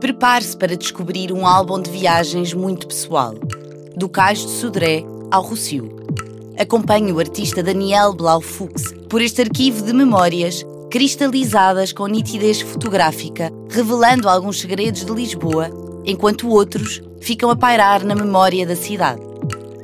Prepare-se para descobrir um álbum de viagens muito pessoal, do Cais de Sodré ao Rossio. Acompanhe o artista Daniel Blau Fuchs por este arquivo de memórias cristalizadas com nitidez fotográfica, revelando alguns segredos de Lisboa, enquanto outros ficam a pairar na memória da cidade.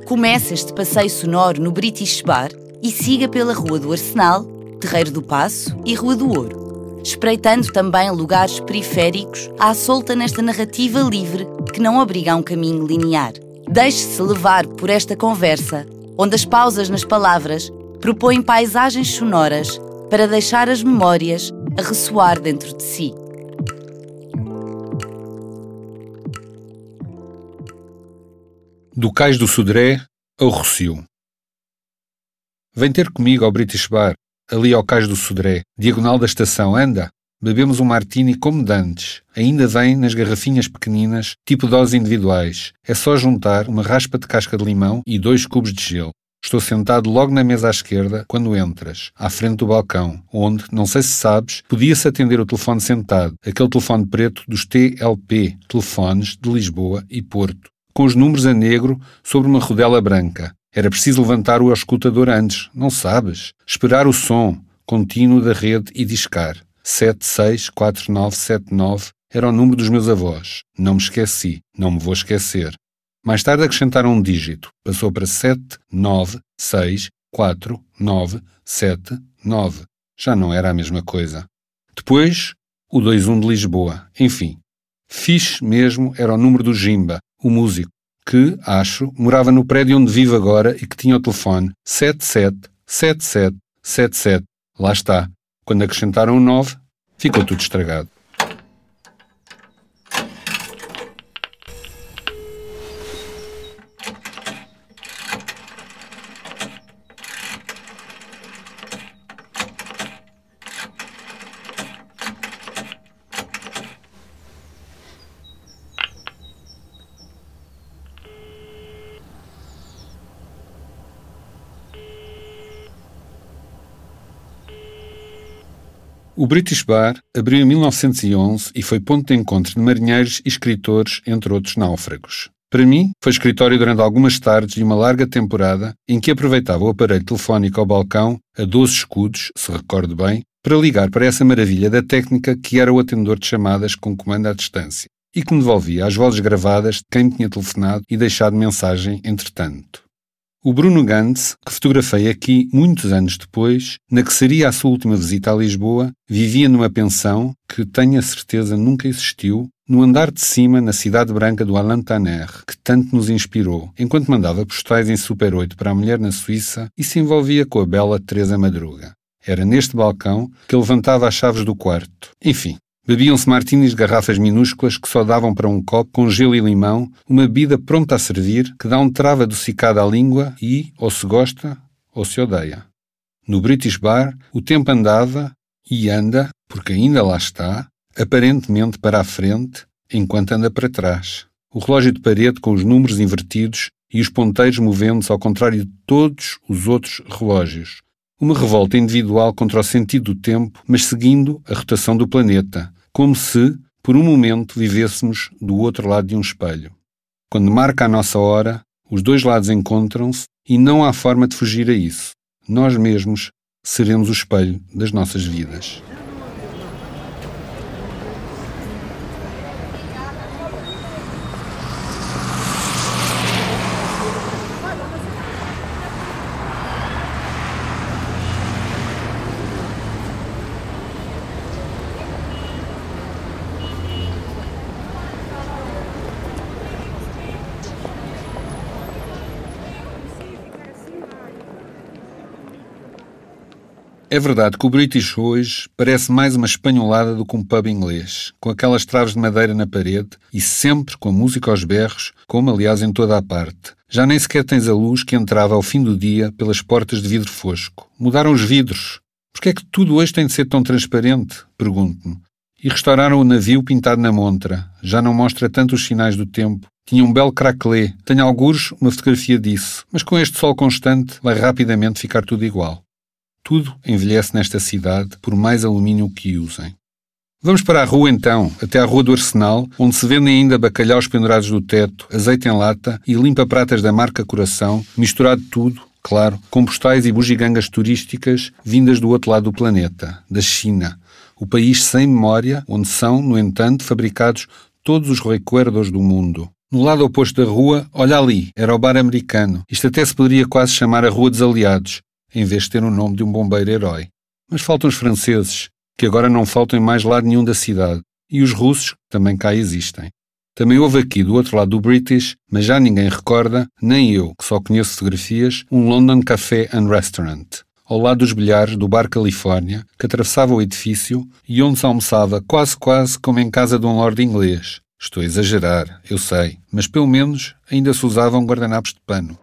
Comece este passeio sonoro no British Bar e siga pela Rua do Arsenal, Terreiro do Passo e Rua do Ouro, espreitando também lugares periféricos à solta nesta narrativa livre que não obriga a um caminho linear. Deixe-se levar por esta conversa, onde as pausas nas palavras propõem paisagens sonoras para deixar as memórias a ressoar dentro de si. Do Cais do Sodré ao Rocio. Vem ter comigo ao British Bar, ali ao Cais do Sodré, diagonal da estação. Anda, bebemos um martini como dantes. Ainda vem nas garrafinhas pequeninas, tipo doses individuais. É só juntar uma raspa de casca de limão e dois cubos de gelo. Estou sentado logo na mesa à esquerda quando entras, à frente do balcão, onde, não sei se sabes, podia-se atender o telefone sentado, aquele telefone preto dos TLP, telefones de Lisboa e Porto, com os números a negro sobre uma rodela branca. Era preciso levantar o escutador antes, não sabes? Esperar o som contínuo da rede e discar. 764979 era o número dos meus avós. Não me esqueci, não me vou esquecer. Mais tarde acrescentaram um dígito. Passou para 7, 9, 6, 4, 9, 7, 9. Já não era a mesma coisa. Depois, o 21 de Lisboa. Enfim. Fixe mesmo era o número do Jimba, o músico, que, acho, morava no prédio onde vivo agora e que tinha o telefone 777777. Lá está. Quando acrescentaram o 9, ficou tudo estragado. O British Bar abriu em 1911 e foi ponto de encontro de marinheiros e escritores, entre outros náufragos. Para mim, foi escritório durante algumas tardes de uma larga temporada em que aproveitava o aparelho telefónico ao balcão, a 12 escudos, se recordo bem, para ligar para essa maravilha da técnica que era o atendedor de chamadas com comando à distância e que me devolvia as vozes gravadas de quem me tinha telefonado e deixado mensagem entretanto. O Bruno Gantz, que fotografei aqui muitos anos depois, na que seria a sua última visita a Lisboa, vivia numa pensão que, tenho a certeza, nunca existiu, no andar de cima, na cidade branca do Alain Tanner, que tanto nos inspirou, enquanto mandava postais em Super 8 para a mulher na Suíça e se envolvia com a bela Teresa Madruga. Era neste balcão que levantava as chaves do quarto. Enfim, Bebiam-se martinis de garrafas minúsculas que só davam para um copo com gelo e limão, uma bebida pronta a servir que dá um trava adocicado à língua e, ou se gosta, ou se odeia. No British Bar, o tempo andava e anda, porque ainda lá está, aparentemente para a frente, enquanto anda para trás. O relógio de parede com os números invertidos e os ponteiros movendo-se ao contrário de todos os outros relógios. Uma revolta individual contra o sentido do tempo, mas seguindo a rotação do planeta, como se, por um momento, vivêssemos do outro lado de um espelho. Quando marca a nossa hora, os dois lados encontram-se e não há forma de fugir a isso. Nós mesmos seremos o espelho das nossas vidas. É verdade que o British hoje parece mais uma espanholada do que um pub inglês, com aquelas traves de madeira na parede e sempre com a música aos berros, como aliás em toda a parte. Já nem sequer tens a luz que entrava ao fim do dia pelas portas de vidro fosco. Mudaram os vidros. Por que é que tudo hoje tem de ser tão transparente? Pergunto-me. E restauraram o navio pintado na montra. Já não mostra tanto os sinais do tempo. Tinha um belo craquelé. Tenho algures uma fotografia disso. Mas com este sol constante vai rapidamente ficar tudo igual. Tudo envelhece nesta cidade, por mais alumínio que usem. Vamos para a rua então, até à Rua do Arsenal, onde se vendem ainda bacalhaus pendurados do teto, azeite em lata e limpa-pratas da marca Coração, misturado tudo, claro, com postais e bugigangas turísticas vindas do outro lado do planeta, da China, o país sem memória, onde são, no entanto, fabricados todos os recuerdos do mundo. No lado oposto da rua, olha ali, era o bar americano. Isto até se poderia quase chamar a Rua dos Aliados, em vez de ter o nome de um bombeiro herói. Mas faltam os franceses, que agora não faltam em mais lado nenhum da cidade, e os russos, que também cá existem. Também houve aqui, do outro lado do British, mas já ninguém recorda, nem eu, que só conheço fotografias, um London Café and Restaurant, ao lado dos bilhares do Bar Califórnia, que atravessava o edifício e onde se almoçava quase quase como em casa de um lord inglês. Estou a exagerar, eu sei, mas pelo menos ainda se usavam guardanapos de pano.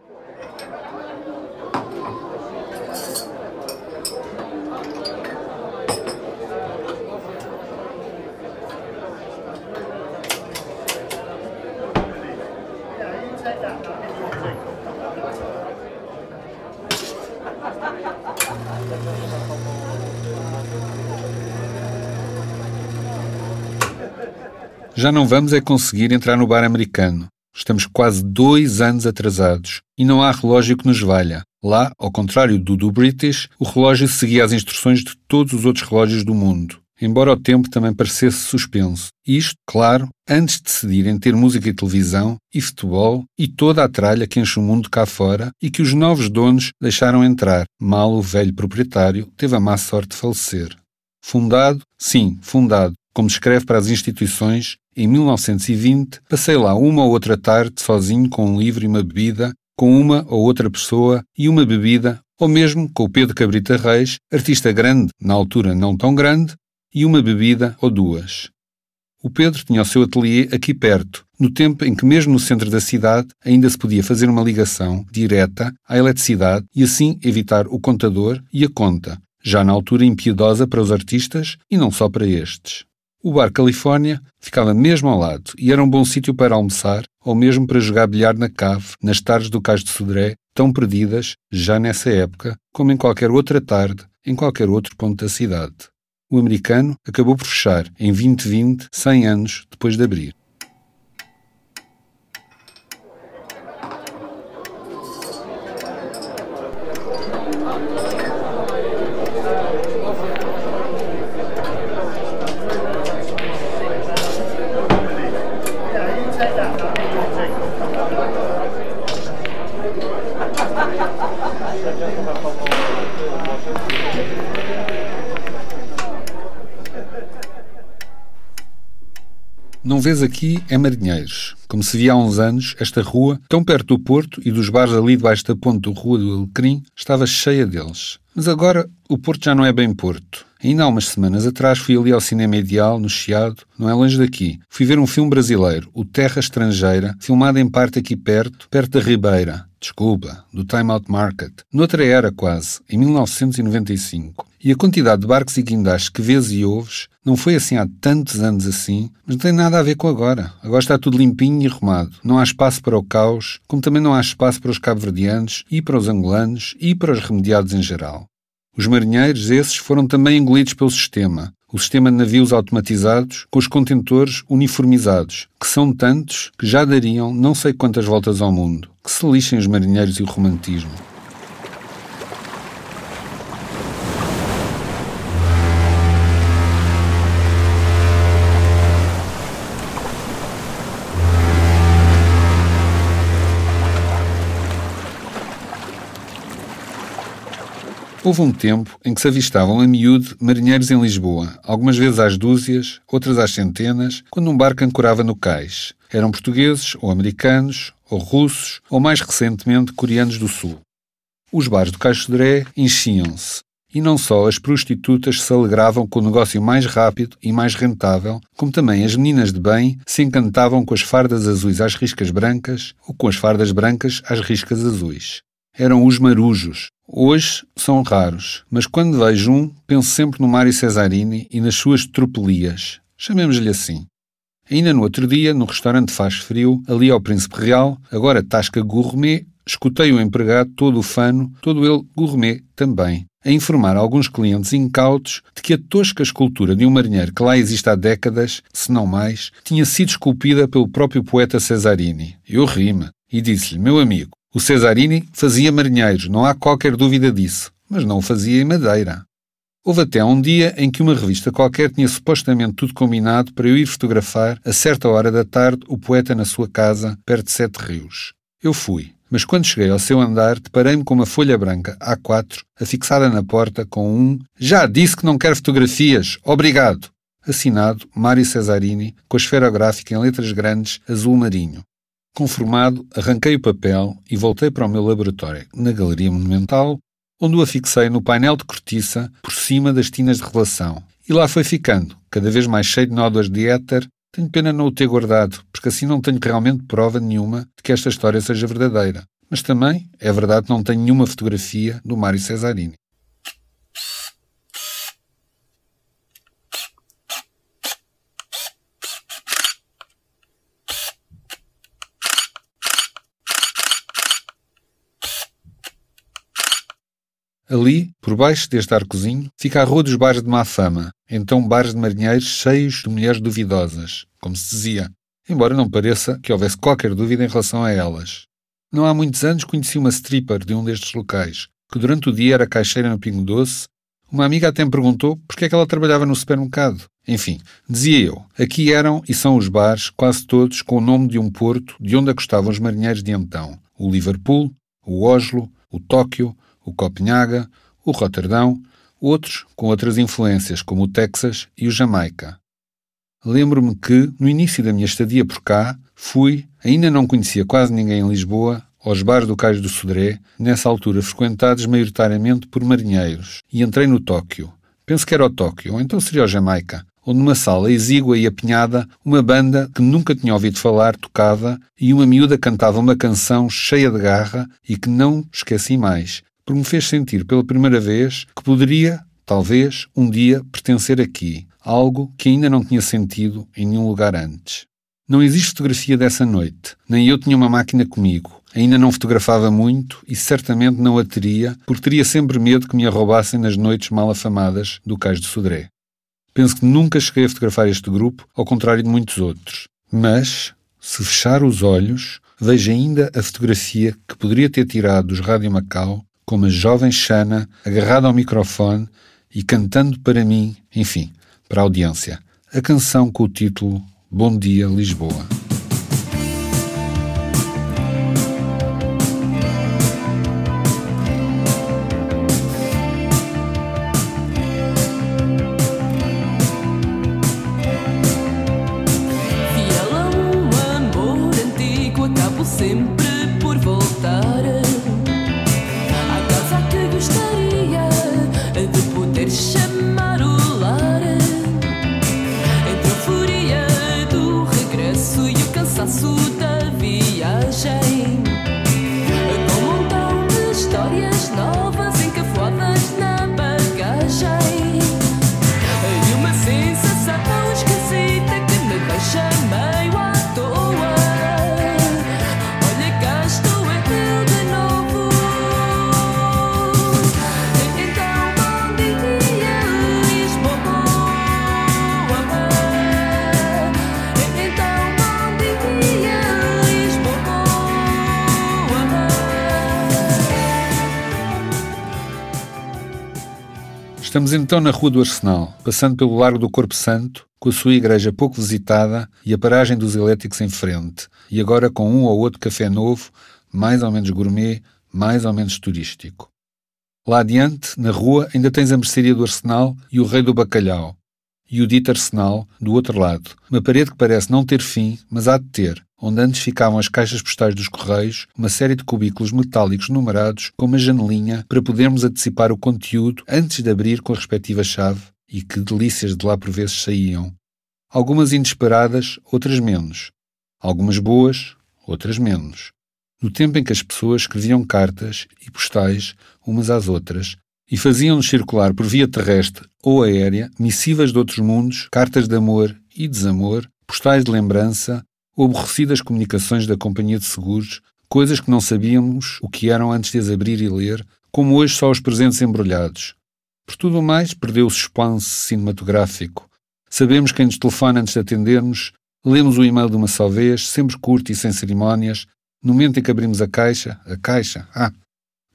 Já não vamos é conseguir entrar no bar americano. Estamos quase dois anos atrasados e não há relógio que nos valha. Lá, ao contrário do do British, o relógio seguia as instruções de todos os outros relógios do mundo, embora o tempo também parecesse suspenso. Isto, claro, antes de decidirem ter música e televisão, e futebol, e toda a tralha que enche o mundo cá fora e que os novos donos deixaram entrar. Mal o velho proprietário teve a má sorte de falecer. Fundado, sim, fundado, como escreve para as instituições, em 1920 passei lá uma ou outra tarde sozinho com um livro e uma bebida, com uma ou outra pessoa e uma bebida, ou mesmo com o Pedro Cabrita Reis, artista grande, na altura não tão grande, e uma bebida ou duas. O Pedro tinha o seu ateliê aqui perto, no tempo em que, mesmo no centro da cidade, ainda se podia fazer uma ligação direta à eletricidade e assim evitar o contador e a conta, já na altura impiedosa para os artistas e não só para estes. O bar Califórnia ficava mesmo ao lado e era um bom sítio para almoçar ou mesmo para jogar bilhar na cave nas tardes do Cais de Sodré, tão perdidas, já nessa época, como em qualquer outra tarde, em qualquer outro ponto da cidade. O americano acabou por fechar em 2020, 100 anos depois de abrir. Não vês aqui é Marinheiros. Como se via há uns anos, esta rua, tão perto do Porto e dos bares ali debaixo da ponte do Rua do Alecrim, estava cheia deles. Mas agora o Porto já não é bem Porto. Ainda há umas semanas atrás fui ali ao Cinema Ideal, no Chiado, não é longe daqui. Fui ver um filme brasileiro, O Terra Estrangeira, filmado em parte aqui perto, perto da Ribeira. Desculpa, do Time Out Market. Noutra era quase, em 1995. E a quantidade de barcos e guindastes que vês e ouves não foi assim há tantos anos assim, mas não tem nada a ver com agora. Agora está tudo limpinho e arrumado. Não há espaço para o caos, como também não há espaço para os cabo-verdianos e para os angolanos e para os remediados em geral. Os marinheiros, esses, foram também engolidos pelo sistema. O sistema de navios automatizados com os contentores uniformizados, que são tantos que já dariam não sei quantas voltas ao mundo. Que se lixem os marinheiros e o romantismo. Houve um tempo em que se avistavam a miúdo marinheiros em Lisboa, algumas vezes às dúzias, outras às centenas, quando um barco ancorava no cais. Eram portugueses, ou americanos, ou russos, ou mais recentemente coreanos do Sul. Os bares do Cais Sodré enchiam-se, e não só as prostitutas se alegravam com o negócio mais rápido e mais rentável, como também as meninas de bem se encantavam com as fardas azuis às riscas brancas ou com as fardas brancas às riscas azuis. Eram os marujos, Hoje são raros, mas quando vejo um, penso sempre no Mário Cesarini e nas suas tropelias. Chamemos-lhe assim. Ainda no outro dia, no restaurante Faz Frio, ali ao Príncipe Real, agora Tasca Gourmet, escutei o empregado todo fano, todo ele gourmet também, a informar alguns clientes incautos de que a tosca escultura de um marinheiro que lá existe há décadas, se não mais, tinha sido esculpida pelo próprio poeta Cesarini. Eu ri-me e disse-lhe, meu amigo, o Cesarini fazia marinheiros, não há qualquer dúvida disso, mas não o fazia em madeira. Houve até um dia em que uma revista qualquer tinha supostamente tudo combinado para eu ir fotografar, a certa hora da tarde, o poeta na sua casa, perto de Sete Rios. Eu fui, mas quando cheguei ao seu andar, deparei-me com uma folha branca A4 afixada na porta com um Já disse que não quer fotografias, obrigado! Assinado Mário Cesarini, com a esferográfica em letras grandes, azul marinho. Conformado, arranquei o papel e voltei para o meu laboratório, na Galeria Monumental, onde o afixei no painel de cortiça por cima das tinas de relação. E lá foi ficando, cada vez mais cheio de nódoas de éter. Tenho pena não o ter guardado, porque assim não tenho realmente prova nenhuma de que esta história seja verdadeira. Mas também é verdade que não tenho nenhuma fotografia do Mário Cesarini. Ali, por baixo deste arcozinho, fica a Rua dos Bares de Má Fama, então bares de marinheiros cheios de mulheres duvidosas, como se dizia, embora não pareça que houvesse qualquer dúvida em relação a elas. Não há muitos anos conheci uma stripper de um destes locais, que durante o dia era caixeira no Pingo Doce. Uma amiga até me perguntou por que é que ela trabalhava no supermercado. Enfim, dizia eu, aqui eram e são os bares, quase todos com o nome de um porto de onde acostavam os marinheiros de então. O Liverpool, o Oslo, o Tóquio, o Copenhaga, o Roterdão, outros com outras influências, como o Texas e o Jamaica. Lembro-me que, no início da minha estadia por cá, fui, ainda não conhecia quase ninguém em Lisboa, aos bares do Cais do Sodré, nessa altura frequentados maioritariamente por marinheiros, e entrei no Tóquio. Penso que era o Tóquio, ou então seria o Jamaica, onde numa sala exígua e apinhada, uma banda que nunca tinha ouvido falar tocava e uma miúda cantava uma canção cheia de garra e que não esqueci mais, porque me fez sentir pela primeira vez que poderia, talvez, um dia pertencer aqui, algo que ainda não tinha sentido em nenhum lugar antes. Não existe fotografia dessa noite, nem eu tinha uma máquina comigo. Ainda não fotografava muito e certamente não a teria, porque teria sempre medo que me a roubassem nas noites mal afamadas do Cais de Sodré. Penso que nunca cheguei a fotografar este grupo, ao contrário de muitos outros. Mas, se fechar os olhos, vejo ainda a fotografia que poderia ter tirado dos Rádio Macau com uma jovem Xana agarrada ao microfone e cantando para mim, enfim, para a audiência, a canção com o título Bom Dia Lisboa. Estamos então na Rua do Arsenal, passando pelo Largo do Corpo Santo, com a sua igreja pouco visitada e a paragem dos elétricos em frente, e agora com um ou outro café novo, mais ou menos gourmet, mais ou menos turístico. Lá adiante, na rua, ainda tens a mercearia do Arsenal e o Rei do Bacalhau, e o dito Arsenal do outro lado, uma parede que parece não ter fim, mas há de ter, onde antes ficavam as caixas postais dos correios, uma série de cubículos metálicos numerados com uma janelinha para podermos antecipar o conteúdo antes de abrir com a respectiva chave, e que delícias de lá por vezes saíam. Algumas inesperadas, outras menos. Algumas boas, outras menos. No tempo em que as pessoas escreviam cartas e postais umas às outras e faziam-nos circular por via terrestre ou aérea missivas de outros mundos, cartas de amor e desamor, postais de lembrança, ou aborrecidas comunicações da companhia de seguros, coisas que não sabíamos o que eram antes de as abrir e ler, como hoje só os presentes embrulhados. Por tudo mais, perdeu o suspense cinematográfico. Sabemos quem nos telefona antes de atendermos, lemos o e-mail de uma só vez, sempre curto e sem cerimónias, no momento em que abrimos a caixa, a caixa, ah,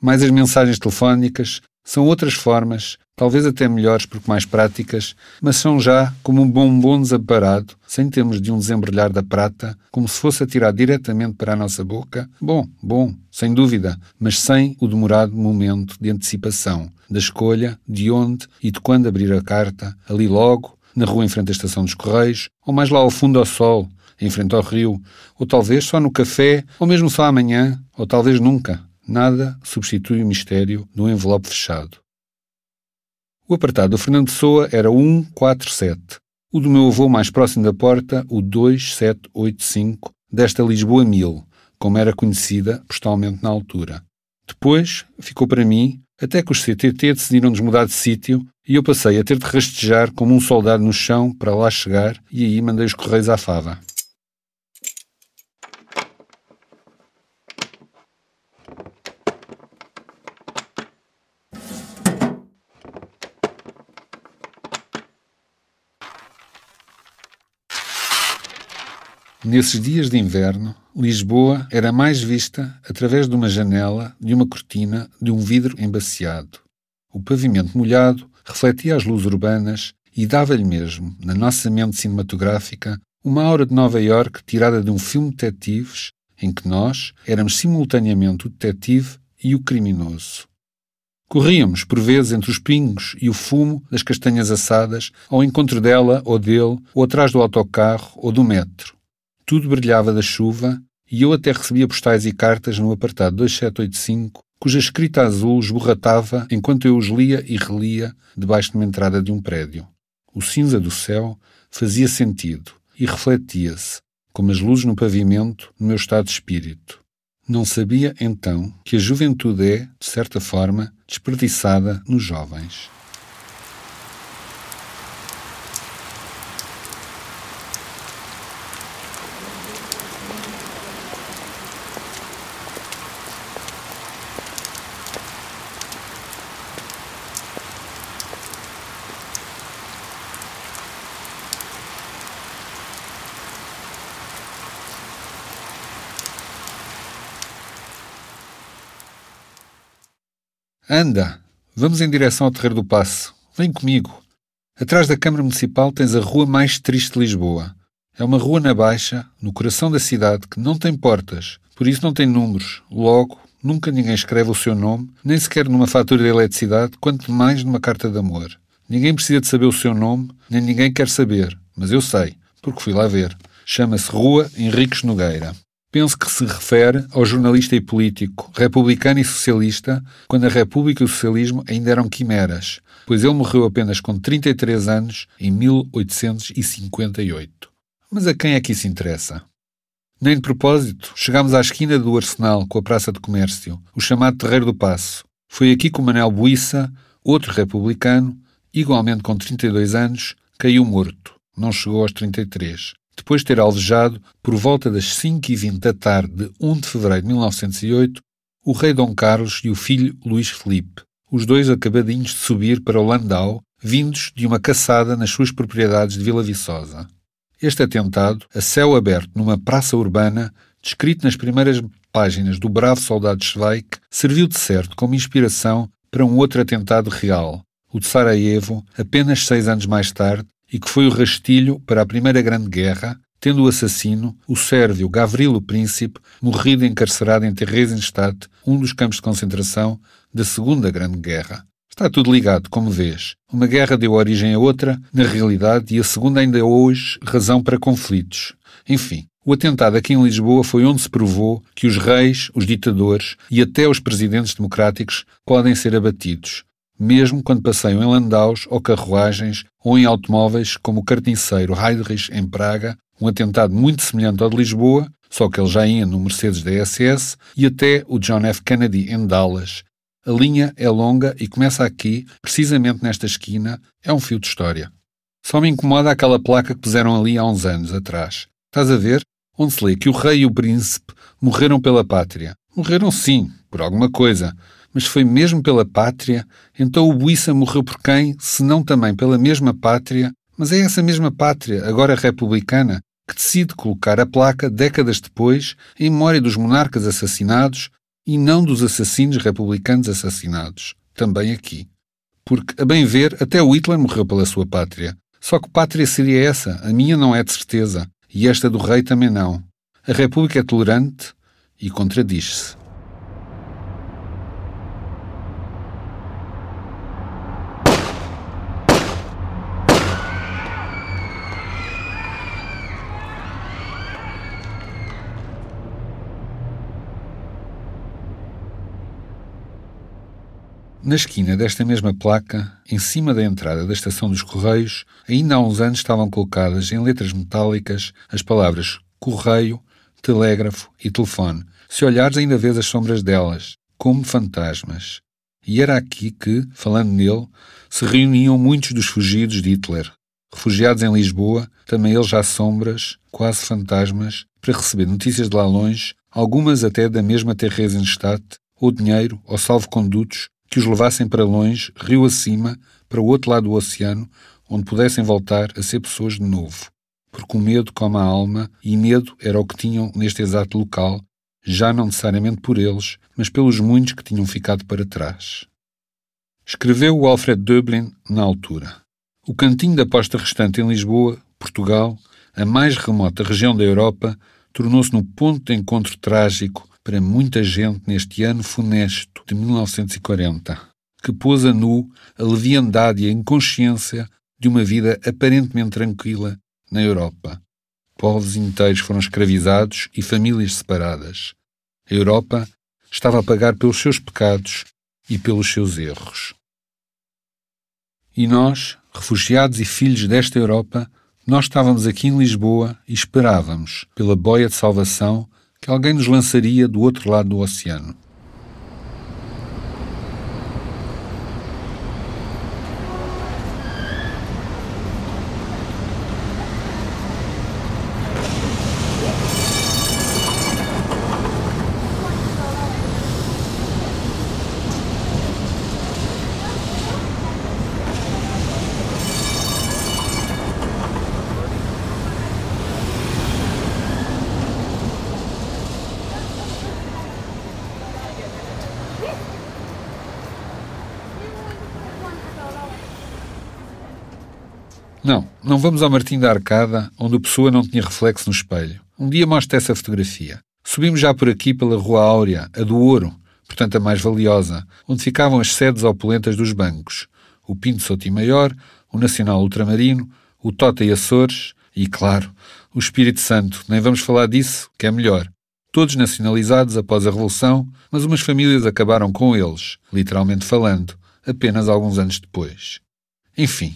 mais as mensagens telefónicas, são outras formas, talvez até melhores porque mais práticas, mas são já como um bombom desamparado, sem termos de um desembrulhar da prata, como se fosse atirado diretamente para a nossa boca. Bom, bom, sem dúvida, mas sem o demorado momento de antecipação, da escolha de onde e de quando abrir a carta, ali logo, na rua em frente à estação dos Correios, ou mais lá ao fundo ao sol, em frente ao rio, ou talvez só no café, ou mesmo só amanhã, ou talvez nunca. Nada substitui o mistério do envelope fechado. O apartado do Fernando Pessoa era 147. O do meu avô mais próximo da porta, o 2785, desta Lisboa 1000, como era conhecida postalmente na altura. Depois ficou para mim, até que os CTT decidiram-nos mudar de sítio e eu passei a ter de rastejar como um soldado no chão para lá chegar e aí mandei os correios à fava. Nesses dias de inverno, Lisboa era mais vista através de uma janela, de uma cortina, de um vidro embaciado. O pavimento molhado refletia as luzes urbanas e dava-lhe mesmo, na nossa mente cinematográfica, uma aura de Nova York tirada de um filme de detetives em que nós éramos simultaneamente o detetive e o criminoso. Corríamos, por vezes, entre os pingos e o fumo das castanhas assadas, ao encontro dela ou dele, ou atrás do autocarro ou do metro. Tudo brilhava da chuva e eu até recebia postais e cartas no apartado 2785, cuja escrita azul esborratava enquanto eu os lia e relia debaixo de uma entrada de um prédio. O cinza do céu fazia sentido e refletia-se, como as luzes no pavimento, no meu estado de espírito. Não sabia, então, que a juventude é, de certa forma, desperdiçada nos jovens. Anda, vamos em direção ao Terreiro do Passo. Vem comigo. Atrás da Câmara Municipal tens a rua mais triste de Lisboa. É uma rua na Baixa, no coração da cidade, que não tem portas, por isso não tem números. Logo, nunca ninguém escreve o seu nome, nem sequer numa fatura de eletricidade, quanto mais numa carta de amor. Ninguém precisa de saber o seu nome, nem ninguém quer saber, mas eu sei, porque fui lá ver. Chama-se Rua Henriques Nogueira. Penso que se refere ao jornalista e político, republicano e socialista, quando a República e o socialismo ainda eram quimeras, pois ele morreu apenas com 33 anos em 1858. Mas a quem é que isso interessa? Nem de propósito, chegámos à esquina do Arsenal com a Praça de Comércio, o chamado Terreiro do Passo. Foi aqui que o Manel Buissa, outro republicano, igualmente com 32 anos, caiu morto. Não chegou aos 33 depois de ter alvejado, por volta das 5h20 da tarde de 1 de fevereiro de 1908, o rei Dom Carlos e o filho Luís Felipe, os dois acabadinhos de subir para o Landau, vindos de uma caçada nas suas propriedades de Vila Viçosa. Este atentado, a céu aberto numa praça urbana, descrito nas primeiras páginas do bravo soldado Schweik, serviu de certo como inspiração para um outro atentado real, o de Sarajevo, apenas seis anos mais tarde, e que foi o rastilho para a Primeira Grande Guerra, tendo o assassino, o sérvio Gavrilo Príncipe, morrido encarcerado em Theresienstadt, um dos campos de concentração da Segunda Grande Guerra. Está tudo ligado, como vês. Uma guerra deu origem a outra, na realidade, e a segunda ainda é hoje razão para conflitos. Enfim, o atentado aqui em Lisboa foi onde se provou que os reis, os ditadores e até os presidentes democráticos podem ser abatidos, mesmo quando passeiam em landaus ou carruagens ou em automóveis como o carniceiro Heydrich em Praga, um atentado muito semelhante ao de Lisboa, só que ele já ia no Mercedes da SS, e até o John F. Kennedy em Dallas. A linha é longa e começa aqui, precisamente nesta esquina, é um fio de história. Só me incomoda aquela placa que puseram ali há uns anos atrás. Estás a ver? Onde se lê que o rei e o príncipe morreram pela pátria. Morreram sim, por alguma coisa, Mas foi mesmo pela pátria, então o Buissa morreu por quem, se não também pela mesma pátria, mas é essa mesma pátria, agora republicana, que decide colocar a placa, décadas depois, em memória dos monarcas assassinados e não dos assassinos republicanos assassinados, também aqui. Porque, a bem ver, até o Hitler morreu pela sua pátria. Só que pátria seria essa, a minha não é de certeza, e esta do rei também não. A República é tolerante e contradiz-se. Na esquina desta mesma placa, em cima da entrada da estação dos Correios, ainda há uns anos estavam colocadas em letras metálicas as palavras correio, telégrafo e telefone. Se olhares, ainda vês as sombras delas, como fantasmas. E era aqui que, falando nele, se reuniam muitos dos fugidos de Hitler. Refugiados em Lisboa, também eles já sombras, quase fantasmas, para receber notícias de lá longe, algumas até da mesma Theresienstadt, ou dinheiro, ou salvo-condutos, que os levassem para longe, rio acima, para o outro lado do oceano, onde pudessem voltar a ser pessoas de novo. Porque o medo come a alma, e medo era o que tinham neste exato local, já não necessariamente por eles, mas pelos muitos que tinham ficado para trás. Escreveu o Alfred Döblin na altura. O cantinho da posta restante em Lisboa, Portugal, a mais remota região da Europa, tornou-se no ponto de encontro trágico para muita gente neste ano funesto de 1940, que pôs a nu a leviandade e a inconsciência de uma vida aparentemente tranquila na Europa. Povos inteiros foram escravizados e famílias separadas. A Europa estava a pagar pelos seus pecados e pelos seus erros. E nós, refugiados e filhos desta Europa, nós estávamos aqui em Lisboa e esperávamos, pela boia de salvação, que alguém nos lançaria do outro lado do oceano. Não, vamos ao Martim da Arcada, onde o Pessoa não tinha reflexo no espelho. Um dia mostra essa fotografia. Subimos já por aqui pela Rua Áurea, a do Ouro, portanto a mais valiosa, onde ficavam as sedes opulentas dos bancos. O Pinto Sotimaior, o Nacional Ultramarino, o Tota e Açores e, claro, o Espírito Santo. Nem vamos falar disso, que é melhor. Todos nacionalizados após a Revolução, mas umas famílias acabaram com eles, literalmente falando, apenas alguns anos depois. Enfim,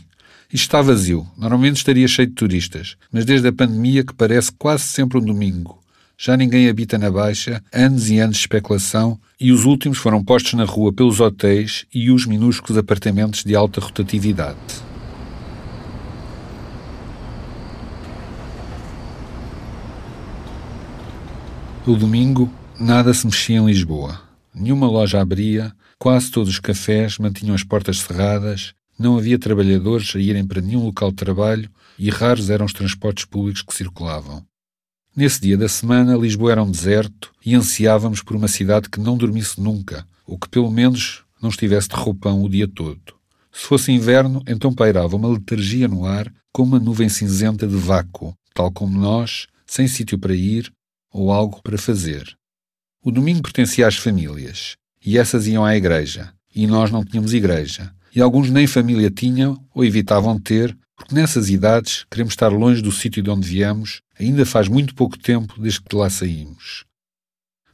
está vazio. Normalmente estaria cheio de turistas, mas desde a pandemia que parece quase sempre um domingo. Já ninguém habita na Baixa, anos e anos de especulação, e os últimos foram postos na rua pelos hotéis e os minúsculos apartamentos de alta rotatividade. O domingo, nada se mexia em Lisboa. Nenhuma loja abria, quase todos os cafés mantinham as portas cerradas não havia trabalhadores a irem para nenhum local de trabalho e raros eram os transportes públicos que circulavam. Nesse dia da semana, Lisboa era um deserto e ansiávamos por uma cidade que não dormisse nunca, ou que pelo menos não estivesse de roupão o dia todo. Se fosse inverno, então pairava uma letargia no ar, como uma nuvem cinzenta de vácuo, tal como nós, sem sítio para ir ou algo para fazer. O domingo pertencia às famílias, e essas iam à igreja, e nós não tínhamos igreja e alguns nem família tinham ou evitavam ter, porque nessas idades queremos estar longe do sítio de onde viemos, ainda faz muito pouco tempo desde que de lá saímos.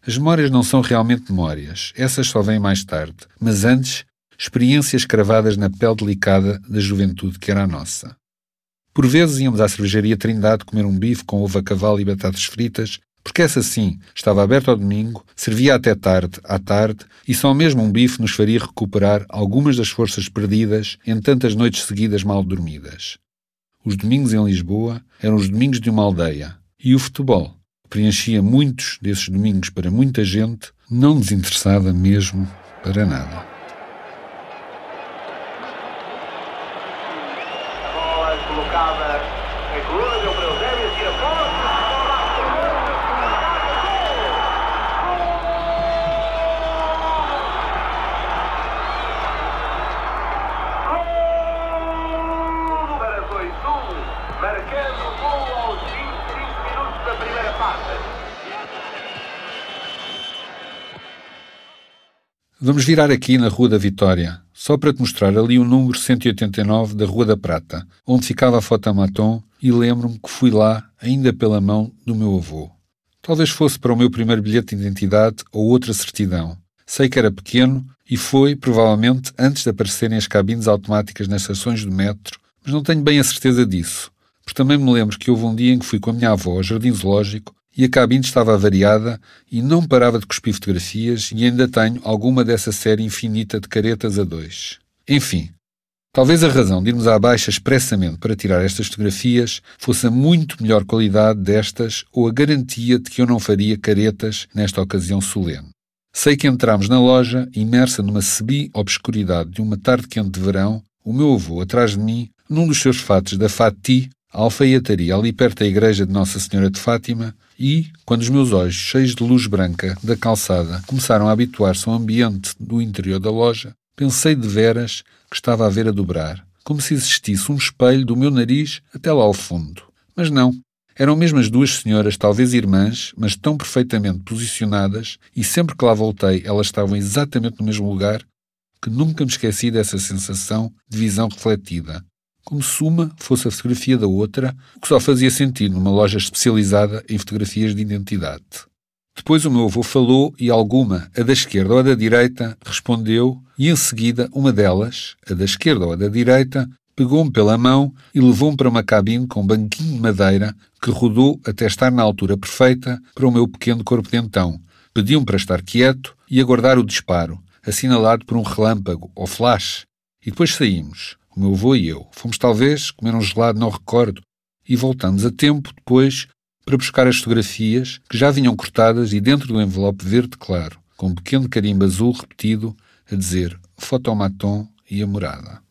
As memórias não são realmente memórias, essas só vêm mais tarde, mas antes, experiências cravadas na pele delicada da juventude que era a nossa. Por vezes íamos à cervejaria Trindade comer um bife com ovo a cavalo e batatas fritas porque essa sim estava aberta ao domingo, servia até tarde, à tarde, e só mesmo um bife nos faria recuperar algumas das forças perdidas em tantas noites seguidas mal dormidas. Os domingos em Lisboa eram os domingos de uma aldeia, e o futebol, preenchia muitos desses domingos para muita gente, não desinteressava mesmo para nada. A bola colocada coluna, deu para Vamos virar aqui na Rua da Vitória, só para te mostrar ali o número 189 da Rua da Prata, onde ficava a Fotamaton, e lembro-me que fui lá ainda pela mão do meu avô. Talvez fosse para o meu primeiro bilhete de identidade ou outra certidão. Sei que era pequeno e foi, provavelmente, antes de aparecerem as cabines automáticas nas estações do metro, mas não tenho bem a certeza disso, porque também me lembro que houve um dia em que fui com a minha avó ao Jardim Zoológico e a cabine estava avariada e não parava de cuspir fotografias e ainda tenho alguma dessa série infinita de caretas a dois. Enfim, talvez a razão de irmos à baixa expressamente para tirar estas fotografias fosse a muito melhor qualidade destas ou a garantia de que eu não faria caretas nesta ocasião solene. Sei que entramos na loja, imersa numa semi-obscuridade de uma tarde quente de verão, o meu avô atrás de mim, num dos seus fatos da Fati, a alfaiataria ali perto da igreja de Nossa Senhora de Fátima, e, quando os meus olhos, cheios de luz branca da calçada, começaram a habituar-se ao ambiente do interior da loja, pensei de veras que estava a ver a dobrar, como se existisse um espelho do meu nariz até lá ao fundo. Mas não. Eram mesmo as duas senhoras, talvez irmãs, mas tão perfeitamente posicionadas, e sempre que lá voltei elas estavam exatamente no mesmo lugar, que nunca me esqueci dessa sensação de visão refletida, como se uma fosse a fotografia da outra, o que só fazia sentido numa loja especializada em fotografias de identidade. Depois o meu avô falou e alguma, a da esquerda ou a da direita, respondeu, e em seguida uma delas, a da esquerda ou a da direita, pegou-me pela mão e levou-me para uma cabine com um banquinho de madeira que rodou até estar na altura perfeita para o meu pequeno corpo de então. Pediu-me para estar quieto e aguardar o disparo, assinalado por um relâmpago ou flash. E depois saímos, meu avô e eu. Fomos talvez comer um gelado, não recordo, e voltamos a tempo depois para buscar as fotografias que já vinham cortadas e dentro do envelope verde claro, com um pequeno carimbo azul repetido a dizer Fotomaton e a morada.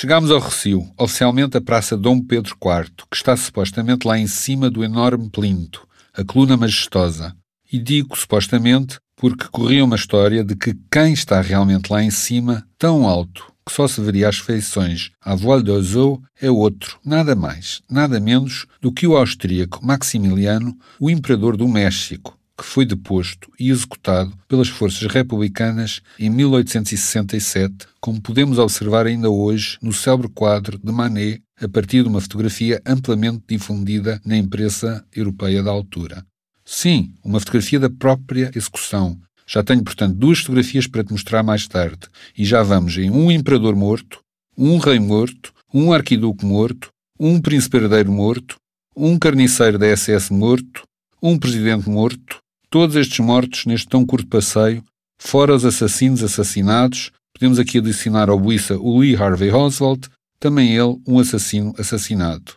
Chegámos ao Recio, oficialmente a Praça Dom Pedro IV, que está supostamente lá em cima do enorme plinto, a coluna majestosa. E digo supostamente porque corria uma história de que quem está realmente lá em cima, tão alto, que só se veria as feições à voile d'oiseau, é outro, nada mais, nada menos do que o austríaco Maximiliano, o imperador do México, que foi deposto e executado pelas forças republicanas em 1867, como podemos observar ainda hoje no célebre quadro de Manet, a partir de uma fotografia amplamente difundida na imprensa europeia da altura. Sim, uma fotografia da própria execução. Já tenho, portanto, duas fotografias para te mostrar mais tarde, e já vamos em um imperador morto, um rei morto, um arquiduque morto, um príncipe herdeiro morto, um carniceiro da SS morto, um presidente morto, todos estes mortos neste tão curto passeio, fora os assassinos assassinados, podemos aqui adicionar ao buiça o Lee Harvey Oswald, também ele um assassino assassinado.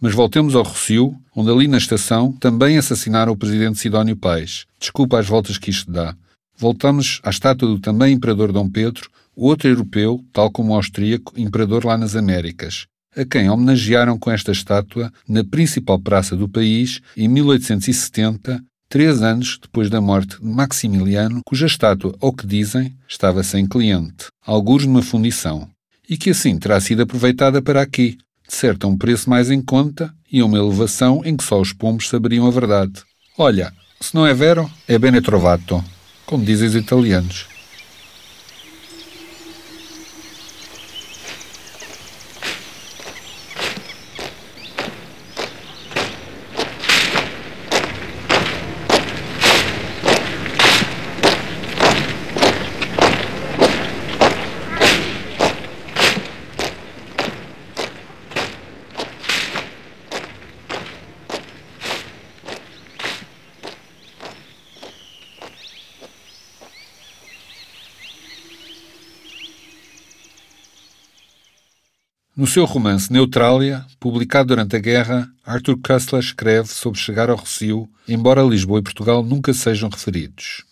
Mas voltemos ao Rossio, onde ali na estação também assassinaram o presidente Sidónio Paes. Desculpa as voltas que isto dá. Voltamos à estátua do também imperador Dom Pedro, outro europeu, tal como o austríaco, imperador lá nas Américas, a quem homenagearam com esta estátua na principal praça do país em 1870, três anos depois da morte de Maximiliano, cuja estátua, ao que dizem, estava sem cliente, alguns numa fundição, e que assim terá sido aproveitada para aqui, de certo a um preço mais em conta e a uma elevação em que só os pombos saberiam a verdade. Olha, se não é vero, é bene trovato, como dizem os italianos. No seu romance Neutrália, publicado durante a guerra, Arthur Koestler escreve sobre chegar ao Rocio, embora Lisboa e Portugal nunca sejam referidos.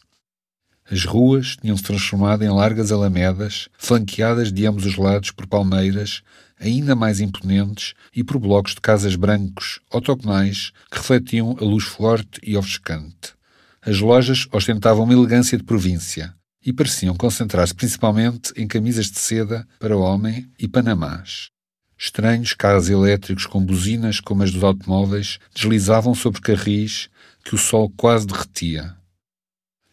As ruas tinham-se transformado em largas alamedas, flanqueadas de ambos os lados por palmeiras, ainda mais imponentes, e por blocos de casas brancos, otogonais, que refletiam a luz forte e ofuscante. As lojas ostentavam uma elegância de província e pareciam concentrar-se principalmente em camisas de seda para homem e panamás. Estranhos carros elétricos com buzinas como as dos automóveis deslizavam sobre carris que o sol quase derretia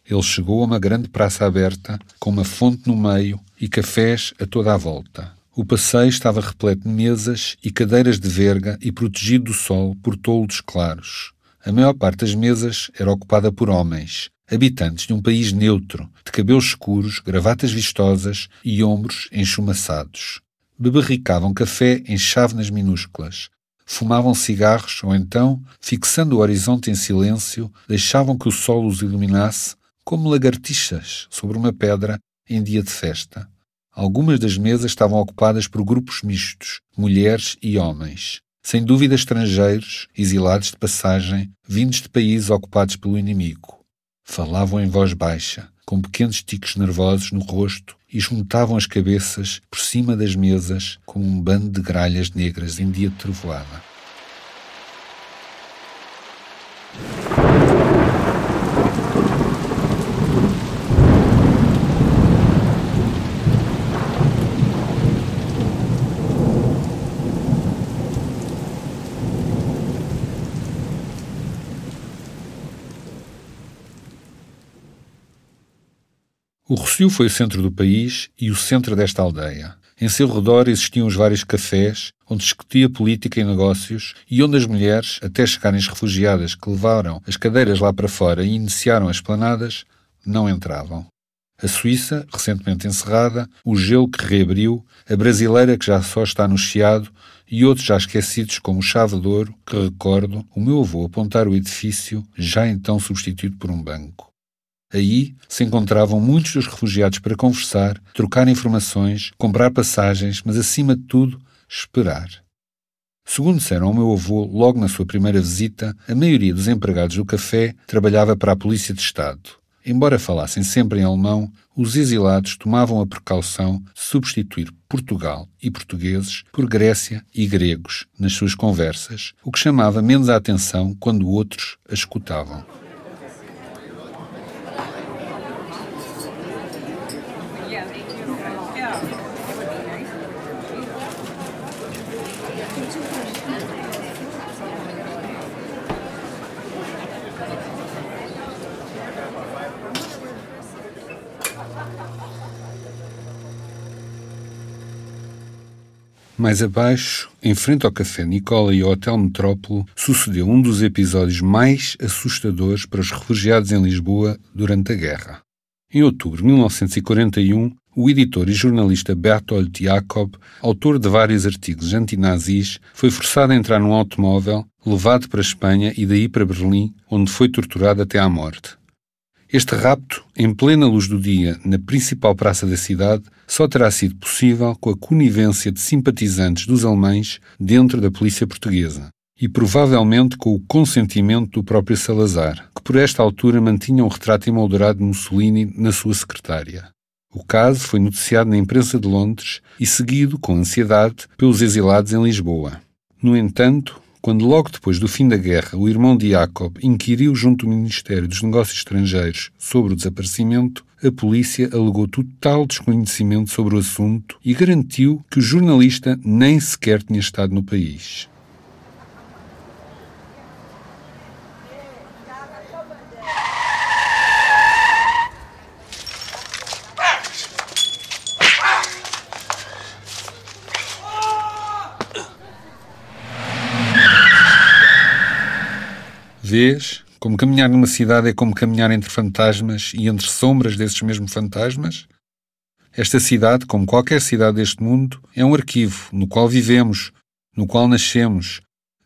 ele chegou a uma grande praça aberta, com uma fonte no meio e cafés a toda a volta. O passeio estava repleto de mesas e cadeiras de verga e protegido do sol por toldos claros. A maior parte das mesas era ocupada por homens, habitantes de um país neutro, de cabelos escuros, gravatas vistosas e ombros enchumaçados. Beberricavam café em chávenas minúsculas, fumavam cigarros ou então, fixando o horizonte em silêncio, deixavam que o sol os iluminasse como lagartixas sobre uma pedra em dia de festa. Algumas das mesas estavam ocupadas por grupos mistos, mulheres e homens. Sem dúvida estrangeiros, exilados de passagem, vindos de países ocupados pelo inimigo. Falavam em voz baixa, com pequenos ticos nervosos no rosto e juntavam as cabeças por cima das mesas como um bando de gralhas negras em dia de trovoada. O Rocio foi o centro do país e o centro desta aldeia. Em seu redor existiam os vários cafés, onde discutia política e negócios, e onde as mulheres, até chegarem as refugiadas que levaram as cadeiras lá para fora e iniciaram as planadas, não entravam. A Suíça, recentemente encerrada, o gelo que reabriu, a brasileira que já só está no Chiado e outros já esquecidos como o Chave de Ouro, que recordo o meu avô apontar o edifício, já então substituído por um banco. Aí se encontravam muitos dos refugiados para conversar, trocar informações, comprar passagens, mas acima de tudo, esperar. Segundo disseram ao meu avô, logo na sua primeira visita, a maioria dos empregados do café trabalhava para a Polícia de Estado. Embora falassem sempre em alemão, os exilados tomavam a precaução de substituir Portugal e portugueses por Grécia e gregos nas suas conversas, o que chamava menos a atenção quando outros a escutavam. Mais abaixo, em frente ao Café Nicola e ao Hotel Metrópole, sucedeu um dos episódios mais assustadores para os refugiados em Lisboa durante a guerra. Em outubro de 1941, o editor e jornalista Bertolt Jacob, autor de vários artigos antinazis, foi forçado a entrar num automóvel, levado para a Espanha e daí para Berlim, onde foi torturado até à morte. Este rapto, em plena luz do dia, na principal praça da cidade, só terá sido possível com a conivência de simpatizantes dos alemães dentro da polícia portuguesa e provavelmente com o consentimento do próprio Salazar, que por esta altura mantinha um retrato emoldurado de Mussolini na sua secretária. O caso foi noticiado na imprensa de Londres e seguido com ansiedade pelos exilados em Lisboa. No entanto, quando logo depois do fim da guerra o irmão de Jacob inquiriu junto do Ministério dos Negócios Estrangeiros sobre o desaparecimento, a polícia alegou total desconhecimento sobre o assunto e garantiu que o jornalista nem sequer tinha estado no país. Vês como caminhar numa cidade é como caminhar entre fantasmas e entre sombras desses mesmos fantasmas? Esta cidade, como qualquer cidade deste mundo, é um arquivo no qual vivemos, no qual nascemos.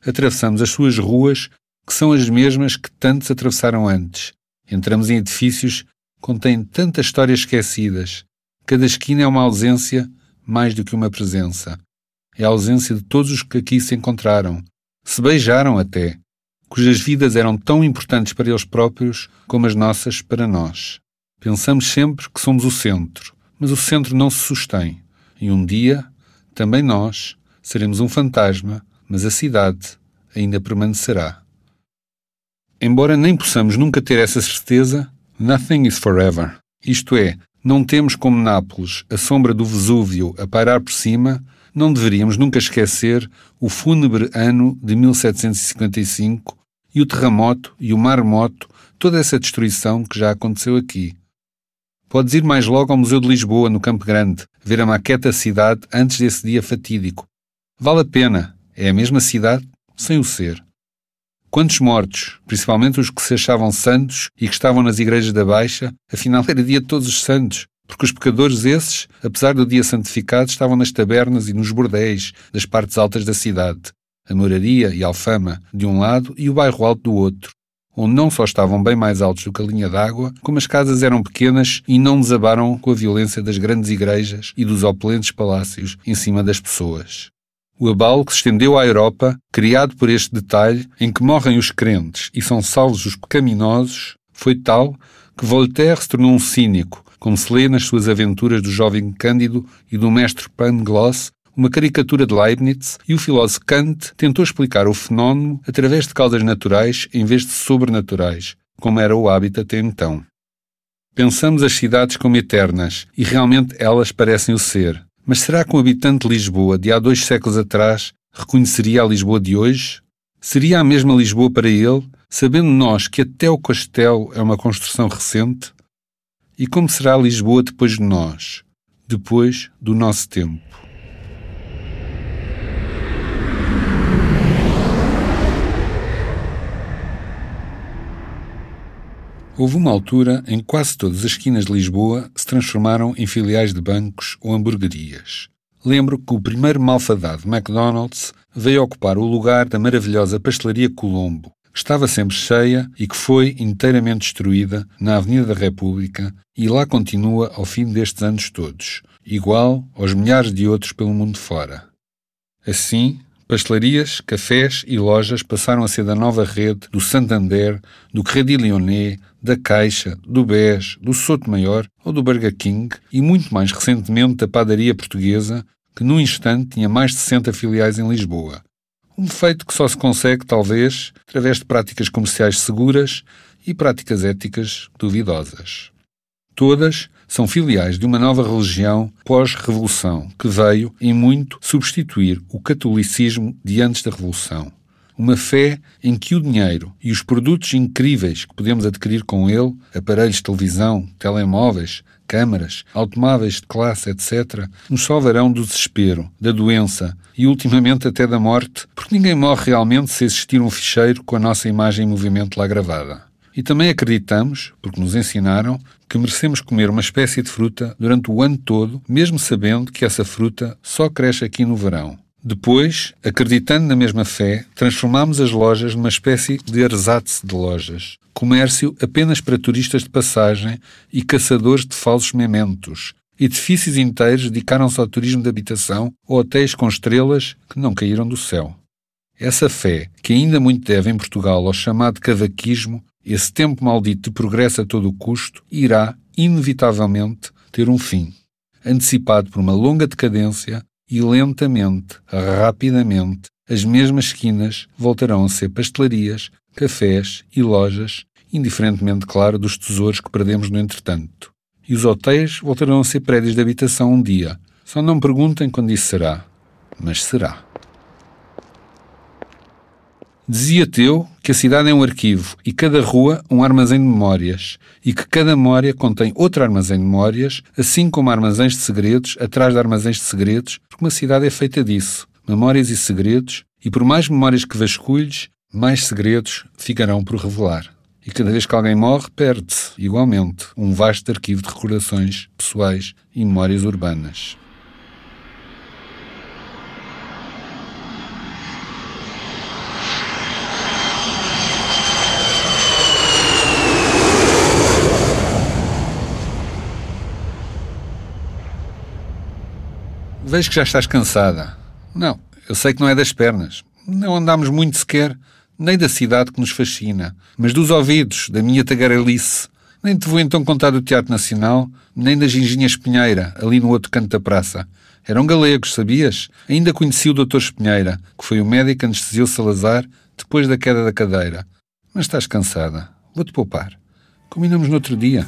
Atravessamos as suas ruas, que são as mesmas que tantos atravessaram antes. Entramos em edifícios que contêm tantas histórias esquecidas. Cada esquina é uma ausência mais do que uma presença. é a ausência de todos os que aqui se encontraram. Se beijaram até, cujas vidas eram tão importantes para eles próprios como as nossas para nós. Pensamos sempre que somos o centro, mas o centro não se sustém. E um dia, também nós, seremos um fantasma, mas a cidade ainda permanecerá. Embora nem possamos nunca ter essa certeza, nothing is forever. Isto é, não temos como Nápoles a sombra do Vesúvio a pairar por cima, não deveríamos nunca esquecer o fúnebre ano de 1755 e o terremoto e o maremoto, toda essa destruição que já aconteceu aqui. Podes ir mais logo ao Museu de Lisboa, no Campo Grande, ver a maqueta da cidade antes desse dia fatídico. Vale a pena. É a mesma cidade sem o ser. Quantos mortos, principalmente os que se achavam santos e que estavam nas igrejas da Baixa, afinal era dia de todos os santos, porque os pecadores esses, apesar do dia santificado, estavam nas tabernas e nos bordéis das partes altas da cidade, a moraria e a alfama de um lado e o bairro alto do outro, onde não só estavam bem mais altos do que a linha d'água, como as casas eram pequenas e não desabaram com a violência das grandes igrejas e dos opulentes palácios em cima das pessoas. O abalo que se estendeu à Europa, criado por este detalhe em que morrem os crentes e são salvos os pecaminosos, foi tal que Voltaire se tornou um cínico, como se lê nas suas aventuras do jovem Cândido e do mestre Pangloss, uma caricatura de Leibniz, e o filósofo Kant tentou explicar o fenómeno através de causas naturais em vez de sobrenaturais, como era o hábito até então. Pensamos as cidades como eternas, e realmente elas parecem o ser, mas será que um habitante de Lisboa de há dois séculos atrás reconheceria a Lisboa de hoje? Seria a mesma Lisboa para ele, sabendo nós que até o castelo é uma construção recente? E como será Lisboa depois de nós, depois do nosso tempo? Houve uma altura em que quase todas as esquinas de Lisboa se transformaram em filiais de bancos ou hamburguerias. Lembro que o primeiro malfadado McDonald's veio ocupar o lugar da maravilhosa pastelaria Colombo, que estava sempre cheia e que foi inteiramente destruída na Avenida da República e lá continua ao fim destes anos todos, igual aos milhares de outros pelo mundo fora. Assim, pastelarias, cafés e lojas passaram a ser da nova rede do Santander, do Crédit Lyonnais, da Caixa, do BES, do Soto Maior ou do Burger King e muito mais recentemente da padaria portuguesa, que num instante tinha mais de 60 filiais em Lisboa. Um feito que só se consegue, talvez, através de práticas comerciais seguras e práticas éticas duvidosas. Todas são filiais de uma nova religião pós-revolução, que veio, em muito, substituir o catolicismo de antes da Revolução. Uma fé em que o dinheiro e os produtos incríveis que podemos adquirir com ele, aparelhos de televisão, telemóveis, câmaras, automóveis de classe, etc., nos salvarão do desespero, da doença e ultimamente até da morte, porque ninguém morre realmente se existir um ficheiro com a nossa imagem em movimento lá gravada. E também acreditamos, porque nos ensinaram, que merecemos comer uma espécie de fruta durante o ano todo, mesmo sabendo que essa fruta só cresce aqui no verão. Depois, acreditando na mesma fé, transformámos as lojas numa espécie de ersatz de lojas. Comércio apenas para turistas de passagem e caçadores de falsos mementos. Edifícios inteiros dedicaram-se ao turismo de habitação ou hotéis com estrelas que não caíram do céu. Essa fé, que ainda muito deve em Portugal ao chamado cavaquismo, esse tempo maldito de progresso a todo o custo, irá, inevitavelmente, ter um fim. Antecipado por uma longa decadência e lentamente, rapidamente, as mesmas esquinas voltarão a ser pastelarias, cafés e lojas, indiferentemente, claro, dos tesouros que perdemos no entretanto. E os hotéis voltarão a ser prédios de habitação um dia. Só não perguntem quando isso será. Mas será. Dizia-te eu que a cidade é um arquivo e cada rua um armazém de memórias e que cada memória contém outro armazém de memórias, assim como armazéns de segredos atrás de armazéns de segredos, porque uma cidade é feita disso, memórias e segredos, e por mais memórias que vasculhes, mais segredos ficarão por revelar. E cada vez que alguém morre, perde-se, igualmente, um vasto arquivo de recordações pessoais e memórias urbanas. Vejo que já estás cansada. Não, eu sei que não é das pernas. Não andámos muito sequer, nem da cidade que nos fascina, mas dos ouvidos, da minha tagarelice. Nem te vou então contar do Teatro Nacional, nem da Ginginha Espinheira, ali no outro canto da praça. Eram galegos, sabias? Ainda conheci o Dr. Espinheira, que foi o médico que anestesiou Salazar depois da queda da cadeira. Mas estás cansada. Vou-te poupar. Combinamos no outro dia.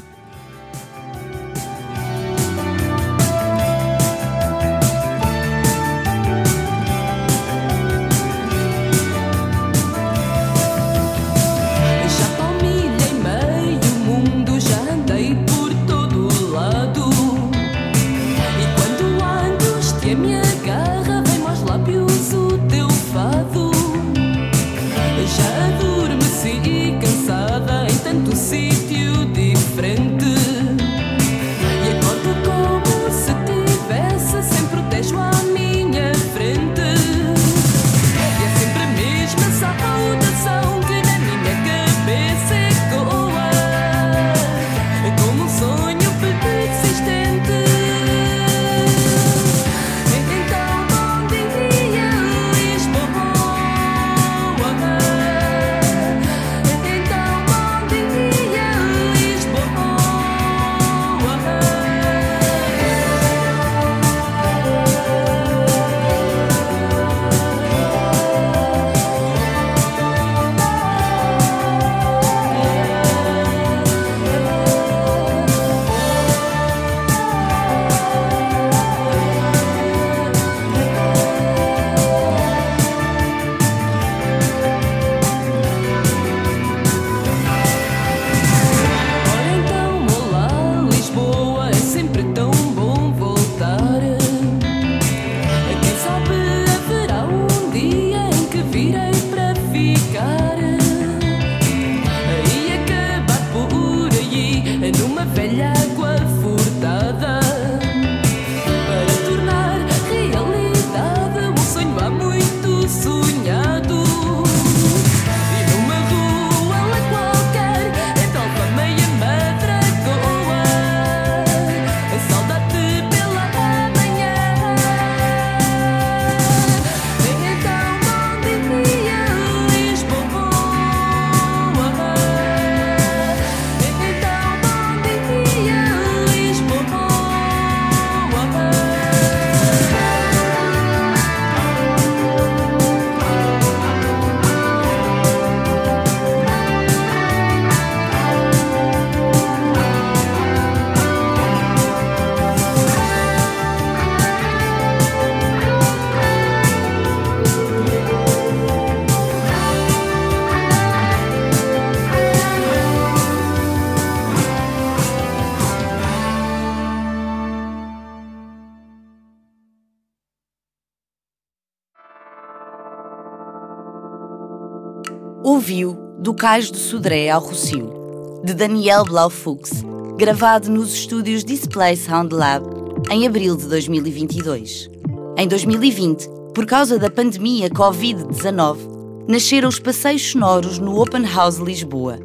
Ouviu Do Cais do Sodré ao Rocio, de Daniel Blaufux, gravado nos estúdios Display Sound Lab em abril de 2022. Em 2020, por causa da pandemia Covid-19, nasceram os passeios sonoros no Open House Lisboa,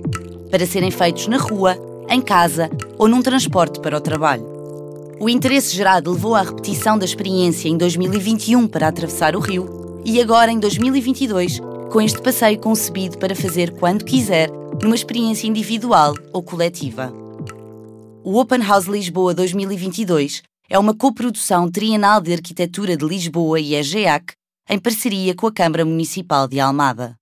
para serem feitos na rua, em casa ou num transporte para o trabalho. O interesse gerado levou à repetição da experiência em 2021 para atravessar o rio e agora em 2022 com este passeio concebido para fazer quando quiser, numa experiência individual ou coletiva. O Open House Lisboa 2022 é uma coprodução trienal de arquitetura de Lisboa e EGEAC em parceria com a Câmara Municipal de Almada.